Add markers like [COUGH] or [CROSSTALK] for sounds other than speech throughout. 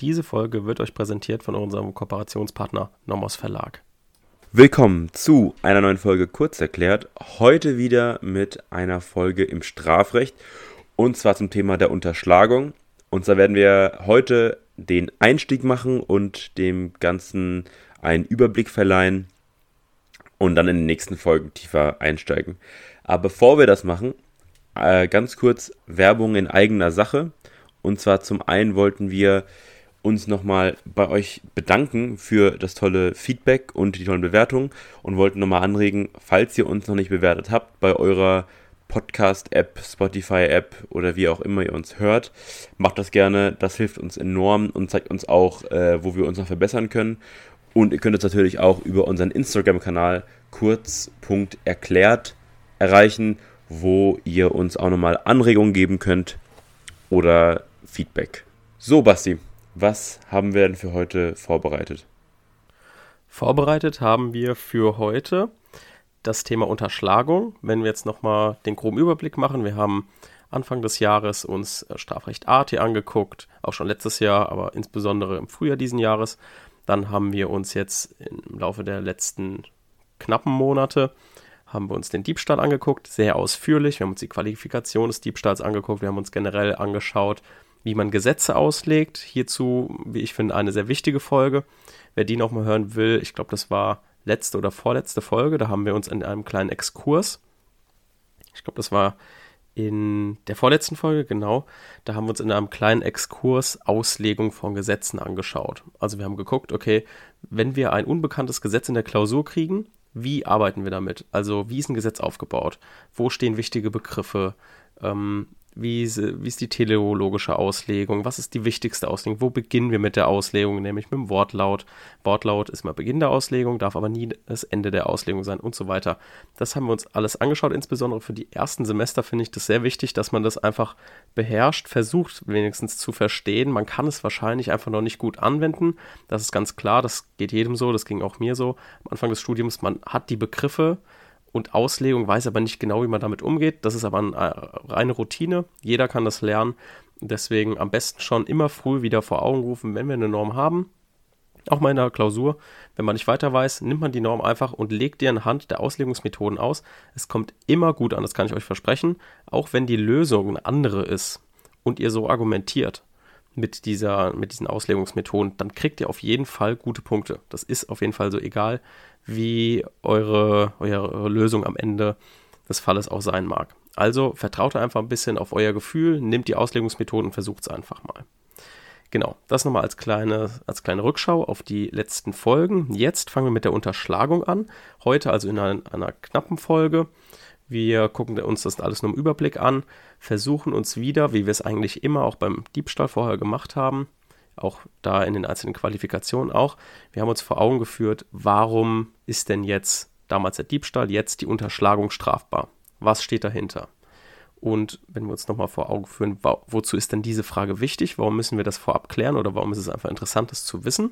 Diese Folge wird euch präsentiert von unserem Kooperationspartner Nomos Verlag. Willkommen zu einer neuen Folge Kurz erklärt. Heute wieder mit einer Folge im Strafrecht und zwar zum Thema der Unterschlagung. Und zwar werden wir heute den Einstieg machen und dem Ganzen einen Überblick verleihen und dann in den nächsten Folgen tiefer einsteigen. Aber bevor wir das machen, äh, ganz kurz Werbung in eigener Sache. Und zwar zum einen wollten wir uns nochmal bei euch bedanken für das tolle Feedback und die tollen Bewertungen und wollten nochmal anregen, falls ihr uns noch nicht bewertet habt, bei eurer Podcast-App, Spotify-App oder wie auch immer ihr uns hört, macht das gerne. Das hilft uns enorm und zeigt uns auch, äh, wo wir uns noch verbessern können. Und ihr könnt uns natürlich auch über unseren Instagram-Kanal kurz.erklärt erreichen, wo ihr uns auch nochmal Anregungen geben könnt oder Feedback. So, Basti, was haben wir denn für heute vorbereitet? Vorbereitet haben wir für heute das Thema Unterschlagung. Wenn wir jetzt nochmal den groben Überblick machen, wir haben Anfang des Jahres uns äh, Strafrecht AT angeguckt, auch schon letztes Jahr, aber insbesondere im Frühjahr diesen Jahres. Dann haben wir uns jetzt im Laufe der letzten knappen Monate haben wir uns den Diebstahl angeguckt, sehr ausführlich. Wir haben uns die Qualifikation des Diebstahls angeguckt. Wir haben uns generell angeschaut, wie man Gesetze auslegt. Hierzu, wie ich finde, eine sehr wichtige Folge. Wer die nochmal hören will, ich glaube, das war letzte oder vorletzte Folge. Da haben wir uns in einem kleinen Exkurs, ich glaube, das war in der vorletzten Folge, genau, da haben wir uns in einem kleinen Exkurs Auslegung von Gesetzen angeschaut. Also wir haben geguckt, okay, wenn wir ein unbekanntes Gesetz in der Klausur kriegen, wie arbeiten wir damit? Also wie ist ein Gesetz aufgebaut? Wo stehen wichtige Begriffe? Ähm, wie ist, wie ist die teleologische Auslegung? Was ist die wichtigste Auslegung? Wo beginnen wir mit der Auslegung? Nämlich mit dem Wortlaut. Wortlaut ist mal Beginn der Auslegung, darf aber nie das Ende der Auslegung sein und so weiter. Das haben wir uns alles angeschaut. Insbesondere für die ersten Semester finde ich das sehr wichtig, dass man das einfach beherrscht, versucht wenigstens zu verstehen. Man kann es wahrscheinlich einfach noch nicht gut anwenden. Das ist ganz klar. Das geht jedem so. Das ging auch mir so am Anfang des Studiums. Man hat die Begriffe und Auslegung, weiß aber nicht genau, wie man damit umgeht. Das ist aber eine äh, reine Routine. Jeder kann das lernen. Deswegen am besten schon immer früh wieder vor Augen rufen, wenn wir eine Norm haben. Auch mal in der Klausur, wenn man nicht weiter weiß, nimmt man die Norm einfach und legt die anhand der Auslegungsmethoden aus. Es kommt immer gut an, das kann ich euch versprechen, auch wenn die Lösung eine andere ist und ihr so argumentiert mit, dieser, mit diesen Auslegungsmethoden, dann kriegt ihr auf jeden Fall gute Punkte. Das ist auf jeden Fall so egal, wie eure, eure Lösung am Ende des Falles auch sein mag. Also vertraut einfach ein bisschen auf euer Gefühl, nehmt die Auslegungsmethoden und versucht es einfach mal. Genau, das nochmal als kleine, als kleine Rückschau auf die letzten Folgen. Jetzt fangen wir mit der Unterschlagung an. Heute also in einer, einer knappen Folge. Wir gucken uns das alles nur im Überblick an, versuchen uns wieder, wie wir es eigentlich immer auch beim Diebstahl vorher gemacht haben, auch da in den einzelnen Qualifikationen auch. Wir haben uns vor Augen geführt, warum ist denn jetzt damals der Diebstahl, jetzt die Unterschlagung strafbar? Was steht dahinter? Und wenn wir uns nochmal vor Augen führen, wo, wozu ist denn diese Frage wichtig? Warum müssen wir das vorab klären oder warum ist es einfach interessant, das zu wissen?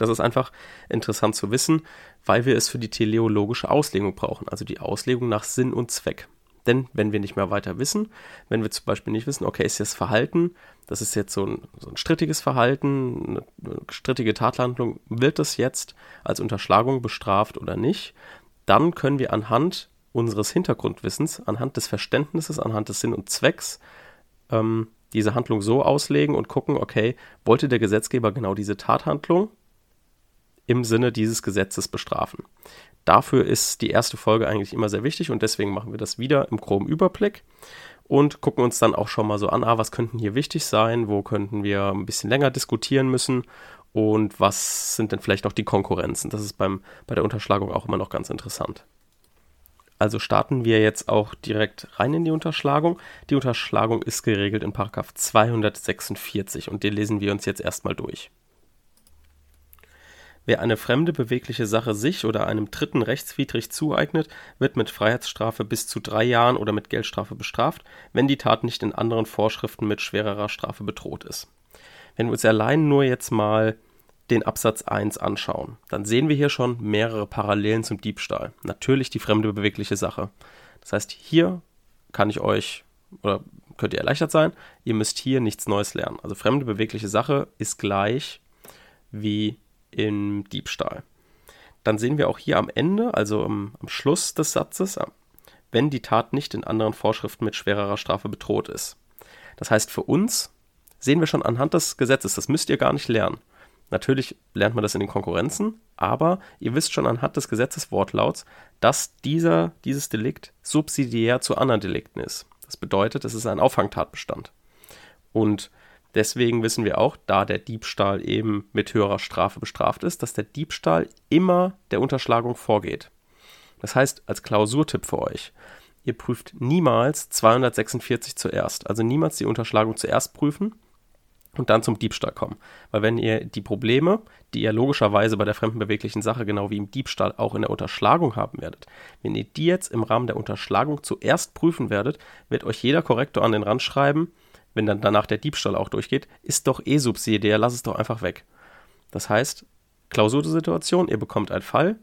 Das ist einfach interessant zu wissen, weil wir es für die teleologische Auslegung brauchen, also die Auslegung nach Sinn und Zweck. Denn wenn wir nicht mehr weiter wissen, wenn wir zum Beispiel nicht wissen, okay, ist das Verhalten, das ist jetzt so ein, so ein strittiges Verhalten, eine strittige Tathandlung, wird das jetzt als Unterschlagung bestraft oder nicht, dann können wir anhand unseres Hintergrundwissens, anhand des Verständnisses, anhand des Sinn und Zwecks ähm, diese Handlung so auslegen und gucken, okay, wollte der Gesetzgeber genau diese Tathandlung im Sinne dieses Gesetzes bestrafen. Dafür ist die erste Folge eigentlich immer sehr wichtig und deswegen machen wir das wieder im groben Überblick und gucken uns dann auch schon mal so an, ah, was könnten hier wichtig sein, wo könnten wir ein bisschen länger diskutieren müssen und was sind denn vielleicht noch die Konkurrenzen. Das ist beim, bei der Unterschlagung auch immer noch ganz interessant. Also starten wir jetzt auch direkt rein in die Unterschlagung. Die Unterschlagung ist geregelt in 246 und den lesen wir uns jetzt erstmal durch. Wer eine fremde bewegliche Sache sich oder einem Dritten rechtswidrig zueignet, wird mit Freiheitsstrafe bis zu drei Jahren oder mit Geldstrafe bestraft, wenn die Tat nicht in anderen Vorschriften mit schwererer Strafe bedroht ist. Wenn wir uns allein nur jetzt mal den Absatz 1 anschauen, dann sehen wir hier schon mehrere Parallelen zum Diebstahl. Natürlich die fremde bewegliche Sache. Das heißt, hier kann ich euch oder könnt ihr erleichtert sein. Ihr müsst hier nichts Neues lernen. Also fremde bewegliche Sache ist gleich wie im Diebstahl. Dann sehen wir auch hier am Ende, also am, am Schluss des Satzes, wenn die Tat nicht in anderen Vorschriften mit schwererer Strafe bedroht ist. Das heißt, für uns sehen wir schon anhand des Gesetzes, das müsst ihr gar nicht lernen. Natürlich lernt man das in den Konkurrenzen, aber ihr wisst schon anhand des Gesetzeswortlauts, dass dieser, dieses Delikt subsidiär zu anderen Delikten ist. Das bedeutet, es ist ein Auffangtatbestand. Und deswegen wissen wir auch, da der Diebstahl eben mit höherer Strafe bestraft ist, dass der Diebstahl immer der Unterschlagung vorgeht. Das heißt, als Klausurtipp für euch, ihr prüft niemals 246 zuerst. Also niemals die Unterschlagung zuerst prüfen, und dann zum Diebstahl kommen. Weil wenn ihr die Probleme, die ihr logischerweise bei der fremdenbeweglichen Sache genau wie im Diebstahl auch in der Unterschlagung haben werdet, wenn ihr die jetzt im Rahmen der Unterschlagung zuerst prüfen werdet, wird euch jeder Korrektor an den Rand schreiben, wenn dann danach der Diebstahl auch durchgeht, ist doch eh subsidiär, lass es doch einfach weg. Das heißt, Klausursituation, ihr bekommt einen Fall,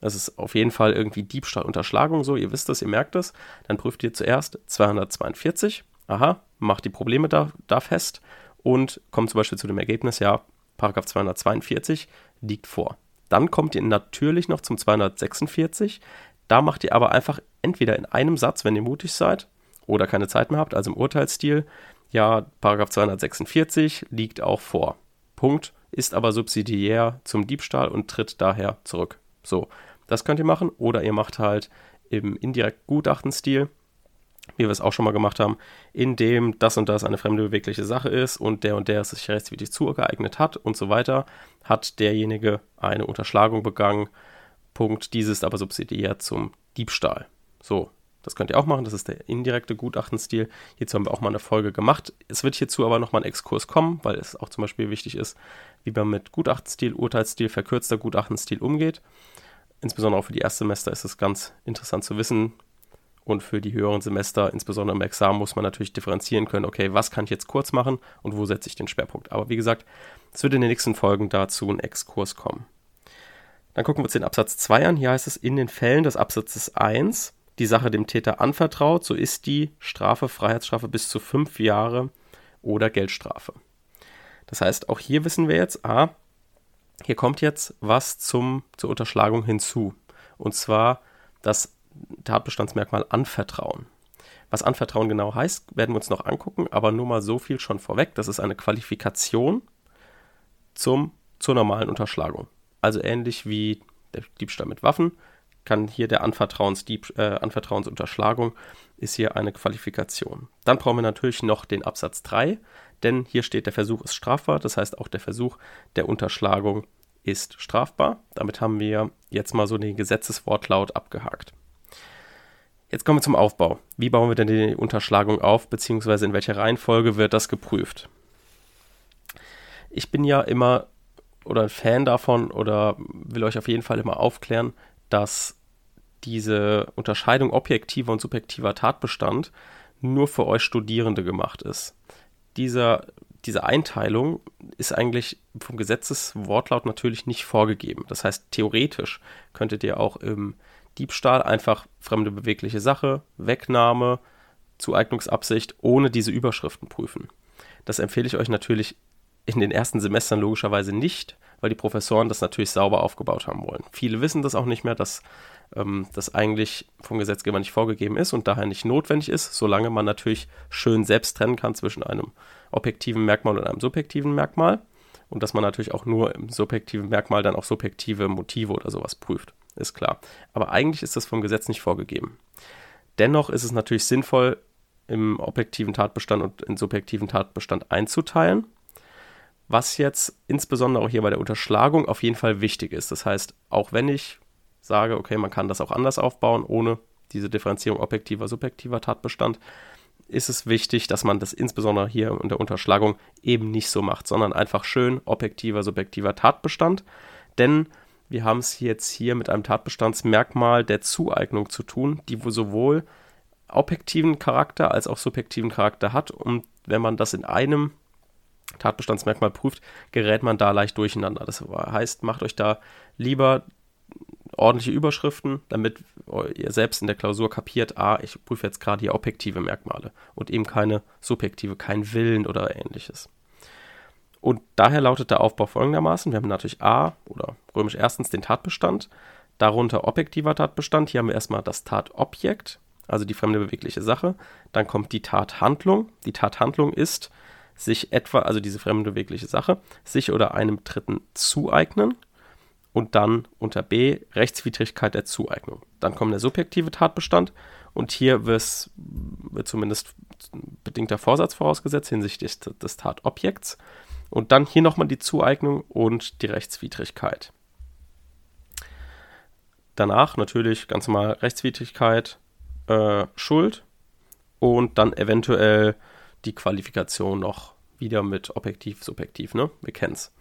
das ist auf jeden Fall irgendwie Diebstahl, Unterschlagung so, ihr wisst das, ihr merkt es, dann prüft ihr zuerst 242, aha, macht die Probleme da, da fest und kommt zum Beispiel zu dem Ergebnis, ja, Paragraph 242 liegt vor. Dann kommt ihr natürlich noch zum 246. Da macht ihr aber einfach entweder in einem Satz, wenn ihr mutig seid oder keine Zeit mehr habt, also im Urteilsstil, ja, Paragraph 246 liegt auch vor. Punkt, ist aber subsidiär zum Diebstahl und tritt daher zurück. So, das könnt ihr machen. Oder ihr macht halt im indirekt Gutachtenstil wie wir es auch schon mal gemacht haben, in dem das und das eine fremde bewegliche Sache ist und der und der es sich rechtswidrig zugeeignet hat und so weiter, hat derjenige eine Unterschlagung begangen. Punkt, dieses ist aber subsidiär zum Diebstahl. So, das könnt ihr auch machen, das ist der indirekte Gutachtenstil. Hierzu haben wir auch mal eine Folge gemacht. Es wird hierzu aber nochmal ein Exkurs kommen, weil es auch zum Beispiel wichtig ist, wie man mit Gutachtenstil, Urteilsstil, verkürzter Gutachtenstil umgeht. Insbesondere auch für die Erstsemester ist es ganz interessant zu wissen, und für die höheren Semester, insbesondere im Examen, muss man natürlich differenzieren können, okay, was kann ich jetzt kurz machen und wo setze ich den Schwerpunkt. Aber wie gesagt, es wird in den nächsten Folgen dazu ein Exkurs kommen. Dann gucken wir uns den Absatz 2 an. Hier heißt es, in den Fällen des Absatzes 1 die Sache dem Täter anvertraut, so ist die Strafe, Freiheitsstrafe bis zu fünf Jahre oder Geldstrafe. Das heißt, auch hier wissen wir jetzt, a, hier kommt jetzt was zum, zur Unterschlagung hinzu. Und zwar das Tatbestandsmerkmal anvertrauen. Was anvertrauen genau heißt, werden wir uns noch angucken, aber nur mal so viel schon vorweg. Das ist eine Qualifikation zum, zur normalen Unterschlagung. Also ähnlich wie der Diebstahl mit Waffen, kann hier der Anvertrauensdieb, äh, Anvertrauensunterschlagung ist hier eine Qualifikation. Dann brauchen wir natürlich noch den Absatz 3, denn hier steht, der Versuch ist strafbar. Das heißt, auch der Versuch der Unterschlagung ist strafbar. Damit haben wir jetzt mal so den Gesetzeswortlaut abgehakt. Jetzt kommen wir zum Aufbau. Wie bauen wir denn die Unterschlagung auf, beziehungsweise in welcher Reihenfolge wird das geprüft? Ich bin ja immer oder ein Fan davon oder will euch auf jeden Fall immer aufklären, dass diese Unterscheidung objektiver und subjektiver Tatbestand nur für euch Studierende gemacht ist. Dieser, diese Einteilung ist eigentlich vom Gesetzeswortlaut natürlich nicht vorgegeben. Das heißt, theoretisch könntet ihr auch im Diebstahl einfach fremde bewegliche Sache, Wegnahme, Zueignungsabsicht ohne diese Überschriften prüfen. Das empfehle ich euch natürlich in den ersten Semestern logischerweise nicht, weil die Professoren das natürlich sauber aufgebaut haben wollen. Viele wissen das auch nicht mehr, dass ähm, das eigentlich vom Gesetzgeber nicht vorgegeben ist und daher nicht notwendig ist, solange man natürlich schön selbst trennen kann zwischen einem objektiven Merkmal und einem subjektiven Merkmal und dass man natürlich auch nur im subjektiven Merkmal dann auch subjektive Motive oder sowas prüft ist klar. Aber eigentlich ist das vom Gesetz nicht vorgegeben. Dennoch ist es natürlich sinnvoll, im objektiven Tatbestand und im subjektiven Tatbestand einzuteilen. Was jetzt insbesondere auch hier bei der Unterschlagung auf jeden Fall wichtig ist. Das heißt, auch wenn ich sage, okay, man kann das auch anders aufbauen, ohne diese Differenzierung objektiver, subjektiver Tatbestand, ist es wichtig, dass man das insbesondere hier in der Unterschlagung eben nicht so macht, sondern einfach schön objektiver, subjektiver Tatbestand. Denn wir haben es jetzt hier mit einem Tatbestandsmerkmal der Zueignung zu tun, die sowohl objektiven Charakter als auch subjektiven Charakter hat. Und wenn man das in einem Tatbestandsmerkmal prüft, gerät man da leicht durcheinander. Das heißt, macht euch da lieber ordentliche Überschriften, damit ihr selbst in der Klausur kapiert, ah, ich prüfe jetzt gerade hier objektive Merkmale und eben keine subjektive, kein Willen oder ähnliches. Und daher lautet der Aufbau folgendermaßen: Wir haben natürlich A oder römisch erstens den Tatbestand, darunter objektiver Tatbestand. Hier haben wir erstmal das Tatobjekt, also die fremde bewegliche Sache. Dann kommt die Tathandlung. Die Tathandlung ist sich etwa, also diese fremde bewegliche Sache, sich oder einem Dritten zueignen. Und dann unter B Rechtswidrigkeit der Zueignung. Dann kommt der subjektive Tatbestand und hier wird zumindest bedingter Vorsatz vorausgesetzt hinsichtlich des, des Tatobjekts. Und dann hier nochmal die Zueignung und die Rechtswidrigkeit. Danach natürlich ganz normal Rechtswidrigkeit, äh, Schuld und dann eventuell die Qualifikation noch wieder mit objektiv, subjektiv, ne? Wir kennen es.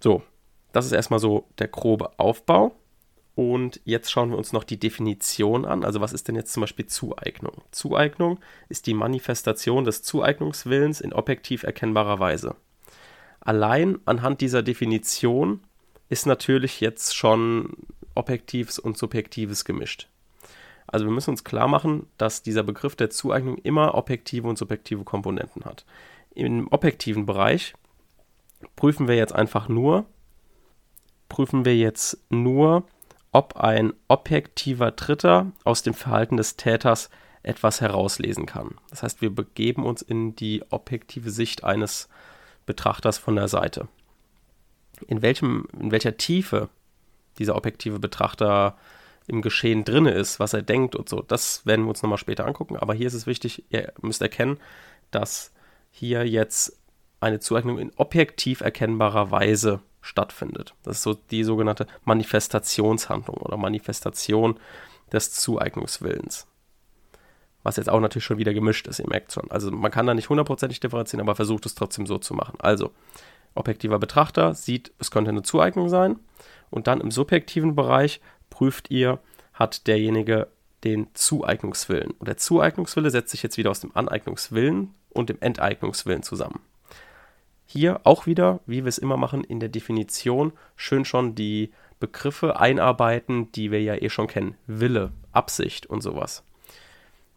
So, das ist erstmal so der grobe Aufbau. Und jetzt schauen wir uns noch die Definition an. Also was ist denn jetzt zum Beispiel Zueignung? Zueignung ist die Manifestation des Zueignungswillens in objektiv erkennbarer Weise. Allein anhand dieser Definition ist natürlich jetzt schon Objektives und Subjektives gemischt. Also wir müssen uns klar machen, dass dieser Begriff der Zueignung immer objektive und subjektive Komponenten hat. Im objektiven Bereich prüfen wir jetzt einfach nur, prüfen wir jetzt nur, ob ein objektiver Dritter aus dem Verhalten des Täters etwas herauslesen kann. Das heißt, wir begeben uns in die objektive Sicht eines Betrachters von der Seite. In, welchem, in welcher Tiefe dieser objektive Betrachter im Geschehen drinne ist, was er denkt und so, das werden wir uns nochmal später angucken. Aber hier ist es wichtig, ihr müsst erkennen, dass hier jetzt eine Zueignung in objektiv erkennbarer Weise stattfindet. Das ist so die sogenannte Manifestationshandlung oder Manifestation des Zueignungswillens. Was jetzt auch natürlich schon wieder gemischt ist, ihr merkt schon. Also man kann da nicht hundertprozentig differenzieren, aber versucht es trotzdem so zu machen. Also, objektiver Betrachter sieht, es könnte eine Zueignung sein. Und dann im subjektiven Bereich prüft ihr, hat derjenige den Zueignungswillen. Und der Zueignungswille setzt sich jetzt wieder aus dem Aneignungswillen und dem Enteignungswillen zusammen. Hier auch wieder, wie wir es immer machen, in der Definition schön schon die Begriffe einarbeiten, die wir ja eh schon kennen. Wille, Absicht und sowas.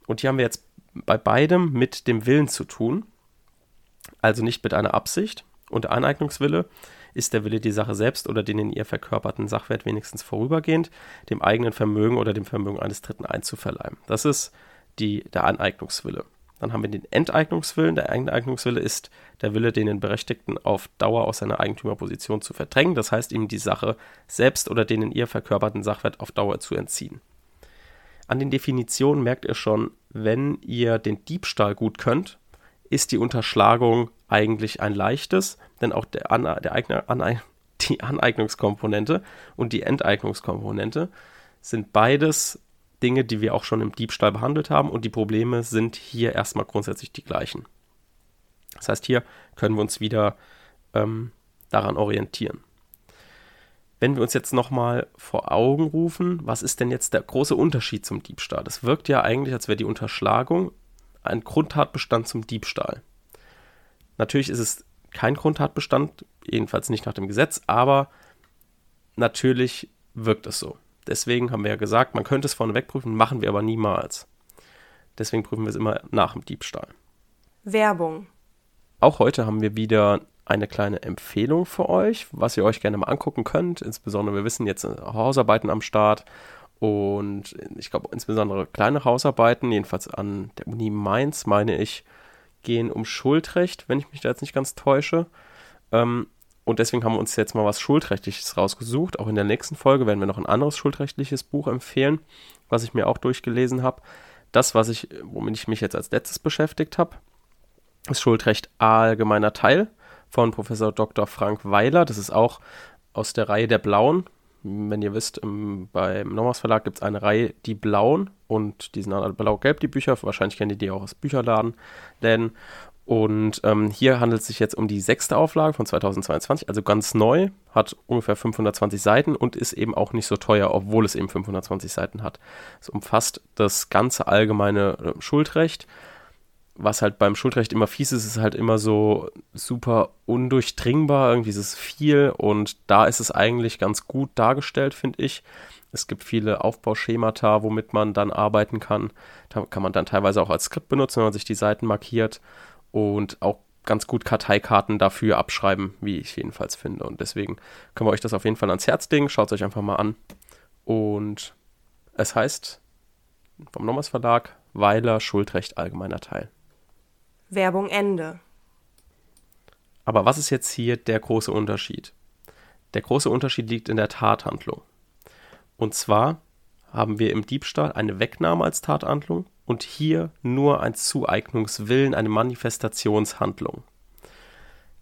Und hier haben wir jetzt bei beidem mit dem Willen zu tun, also nicht mit einer Absicht. Und Aneignungswille ist der Wille, die Sache selbst oder den in ihr verkörperten Sachwert wenigstens vorübergehend dem eigenen Vermögen oder dem Vermögen eines Dritten einzuverleiben. Das ist die, der Aneignungswille. Dann haben wir den Enteignungswillen. Der Enteignungswille ist der Wille, den Berechtigten auf Dauer aus seiner Eigentümerposition zu verdrängen. Das heißt, ihm die Sache selbst oder den in ihr verkörperten Sachwert auf Dauer zu entziehen. An den Definitionen merkt ihr schon, wenn ihr den Diebstahl gut könnt, ist die Unterschlagung eigentlich ein leichtes, denn auch der, An der Eigner, Ane [LAUGHS] die Aneignungskomponente und die Enteignungskomponente sind beides Dinge, die wir auch schon im Diebstahl behandelt haben und die Probleme sind hier erstmal grundsätzlich die gleichen. Das heißt, hier können wir uns wieder ähm, daran orientieren. Wenn wir uns jetzt nochmal vor Augen rufen, was ist denn jetzt der große Unterschied zum Diebstahl? Es wirkt ja eigentlich, als wäre die Unterschlagung ein Grundtatbestand zum Diebstahl. Natürlich ist es kein Grundtatbestand, jedenfalls nicht nach dem Gesetz, aber natürlich wirkt es so. Deswegen haben wir ja gesagt, man könnte es vorneweg prüfen, machen wir aber niemals. Deswegen prüfen wir es immer nach dem Diebstahl. Werbung. Auch heute haben wir wieder eine kleine Empfehlung für euch, was ihr euch gerne mal angucken könnt. Insbesondere, wir wissen jetzt Hausarbeiten am Start und ich glaube insbesondere kleine Hausarbeiten, jedenfalls an der Uni Mainz, meine ich, gehen um Schuldrecht, wenn ich mich da jetzt nicht ganz täusche. Ähm, und deswegen haben wir uns jetzt mal was Schuldrechtliches rausgesucht. Auch in der nächsten Folge werden wir noch ein anderes schuldrechtliches Buch empfehlen, was ich mir auch durchgelesen habe. Das, was ich, womit ich mich jetzt als letztes beschäftigt habe, ist Schuldrecht allgemeiner Teil von Professor Dr. Frank Weiler. Das ist auch aus der Reihe der Blauen. Wenn ihr wisst, im, beim Nommers Verlag gibt es eine Reihe, die Blauen, und die sind alle blau-gelb, die Bücher. Wahrscheinlich kennt ihr die auch aus Bücherladen. Denn und ähm, hier handelt es sich jetzt um die sechste Auflage von 2022, also ganz neu, hat ungefähr 520 Seiten und ist eben auch nicht so teuer, obwohl es eben 520 Seiten hat. Es umfasst das ganze allgemeine äh, Schuldrecht, was halt beim Schuldrecht immer fies ist, ist halt immer so super undurchdringbar. Irgendwie ist es viel und da ist es eigentlich ganz gut dargestellt, finde ich. Es gibt viele Aufbauschemata, womit man dann arbeiten kann. Da kann man dann teilweise auch als Skript benutzen, wenn man sich die Seiten markiert und auch ganz gut Karteikarten dafür abschreiben, wie ich jedenfalls finde. Und deswegen können wir euch das auf jeden Fall ans Herz legen. Schaut es euch einfach mal an. Und es heißt vom Nommers Verlag Weiler Schuldrecht allgemeiner Teil. Werbung Ende. Aber was ist jetzt hier der große Unterschied? Der große Unterschied liegt in der Tathandlung. Und zwar haben wir im Diebstahl eine Wegnahme als Tathandlung und hier nur ein Zueignungswillen, eine Manifestationshandlung.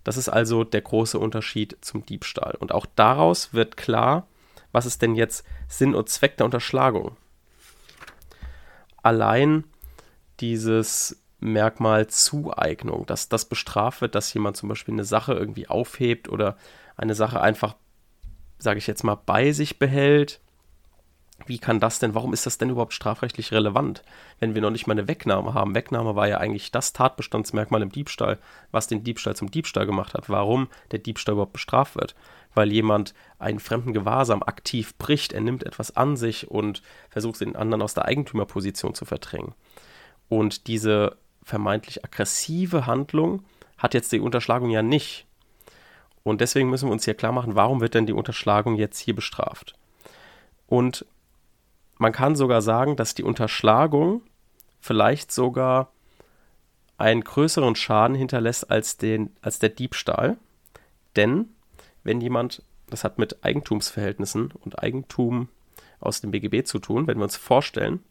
Das ist also der große Unterschied zum Diebstahl. Und auch daraus wird klar, was ist denn jetzt Sinn und Zweck der Unterschlagung. Allein dieses Merkmal Zueignung, dass das bestraft wird, dass jemand zum Beispiel eine Sache irgendwie aufhebt oder eine Sache einfach, sage ich jetzt mal, bei sich behält wie kann das denn, warum ist das denn überhaupt strafrechtlich relevant, wenn wir noch nicht mal eine Wegnahme haben? Wegnahme war ja eigentlich das Tatbestandsmerkmal im Diebstahl, was den Diebstahl zum Diebstahl gemacht hat. Warum der Diebstahl überhaupt bestraft wird? Weil jemand einen fremden Gewahrsam aktiv bricht, er nimmt etwas an sich und versucht den anderen aus der Eigentümerposition zu verdrängen. Und diese vermeintlich aggressive Handlung hat jetzt die Unterschlagung ja nicht. Und deswegen müssen wir uns hier klar machen, warum wird denn die Unterschlagung jetzt hier bestraft? Und man kann sogar sagen, dass die Unterschlagung vielleicht sogar einen größeren Schaden hinterlässt als, den, als der Diebstahl. Denn wenn jemand, das hat mit Eigentumsverhältnissen und Eigentum aus dem BGB zu tun, wenn wir uns vorstellen,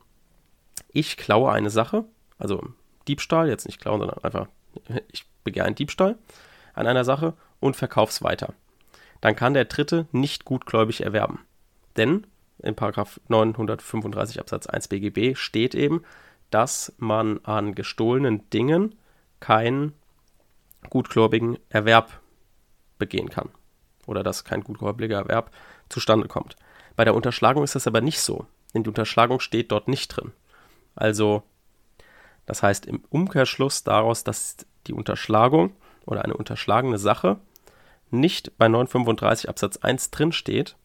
ich klaue eine Sache, also Diebstahl, jetzt nicht klauen, sondern einfach, ich begehe einen Diebstahl an einer Sache und verkaufe es weiter. Dann kann der Dritte nicht gutgläubig erwerben. Denn in Paragraph 935 Absatz 1 BGB steht eben, dass man an gestohlenen Dingen keinen gutgläubigen Erwerb begehen kann. Oder dass kein gutgläubiger Erwerb zustande kommt. Bei der Unterschlagung ist das aber nicht so, denn die Unterschlagung steht dort nicht drin. Also, das heißt im Umkehrschluss daraus, dass die Unterschlagung oder eine unterschlagene Sache nicht bei 935 Absatz 1 drin steht,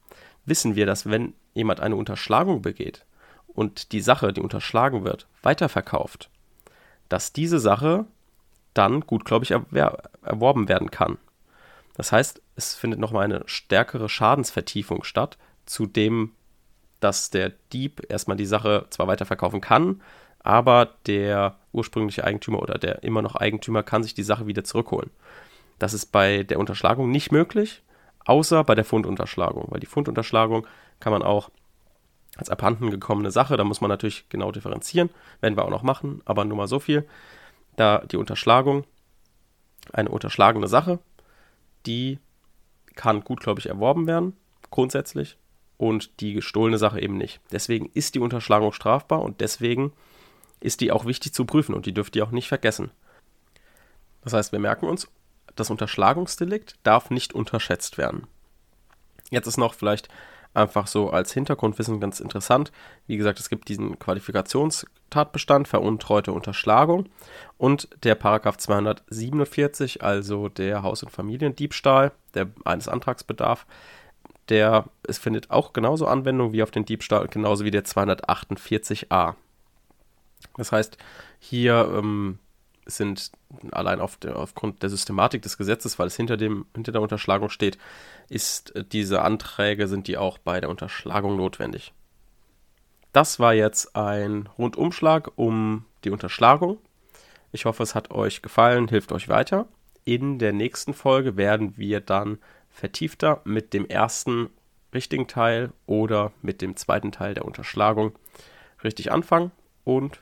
wissen wir, dass wenn jemand eine Unterschlagung begeht und die Sache, die unterschlagen wird, weiterverkauft, dass diese Sache dann gutgläubig erwer erworben werden kann. Das heißt, es findet nochmal eine stärkere Schadensvertiefung statt, zu dem, dass der Dieb erstmal die Sache zwar weiterverkaufen kann, aber der ursprüngliche Eigentümer oder der immer noch Eigentümer kann sich die Sache wieder zurückholen. Das ist bei der Unterschlagung nicht möglich, außer bei der Fundunterschlagung, weil die Fundunterschlagung kann man auch als abhanden gekommene Sache, da muss man natürlich genau differenzieren, werden wir auch noch machen, aber nur mal so viel. Da die Unterschlagung, eine unterschlagene Sache, die kann gutgläubig erworben werden, grundsätzlich, und die gestohlene Sache eben nicht. Deswegen ist die Unterschlagung strafbar und deswegen ist die auch wichtig zu prüfen und die dürft ihr auch nicht vergessen. Das heißt, wir merken uns, das Unterschlagungsdelikt darf nicht unterschätzt werden. Jetzt ist noch vielleicht Einfach so als Hintergrundwissen ganz interessant. Wie gesagt, es gibt diesen Qualifikationstatbestand, veruntreute Unterschlagung und der Paragraph 247, also der Haus- und Familiendiebstahl, der eines Antrags bedarf, der es findet auch genauso Anwendung wie auf den Diebstahl, genauso wie der 248a. Das heißt, hier ähm, sind allein auf der, aufgrund der Systematik des Gesetzes, weil es hinter, dem, hinter der Unterschlagung steht, ist äh, diese Anträge, sind die auch bei der Unterschlagung notwendig. Das war jetzt ein Rundumschlag um die Unterschlagung. Ich hoffe, es hat euch gefallen, hilft euch weiter. In der nächsten Folge werden wir dann vertiefter mit dem ersten richtigen Teil oder mit dem zweiten Teil der Unterschlagung richtig anfangen. Und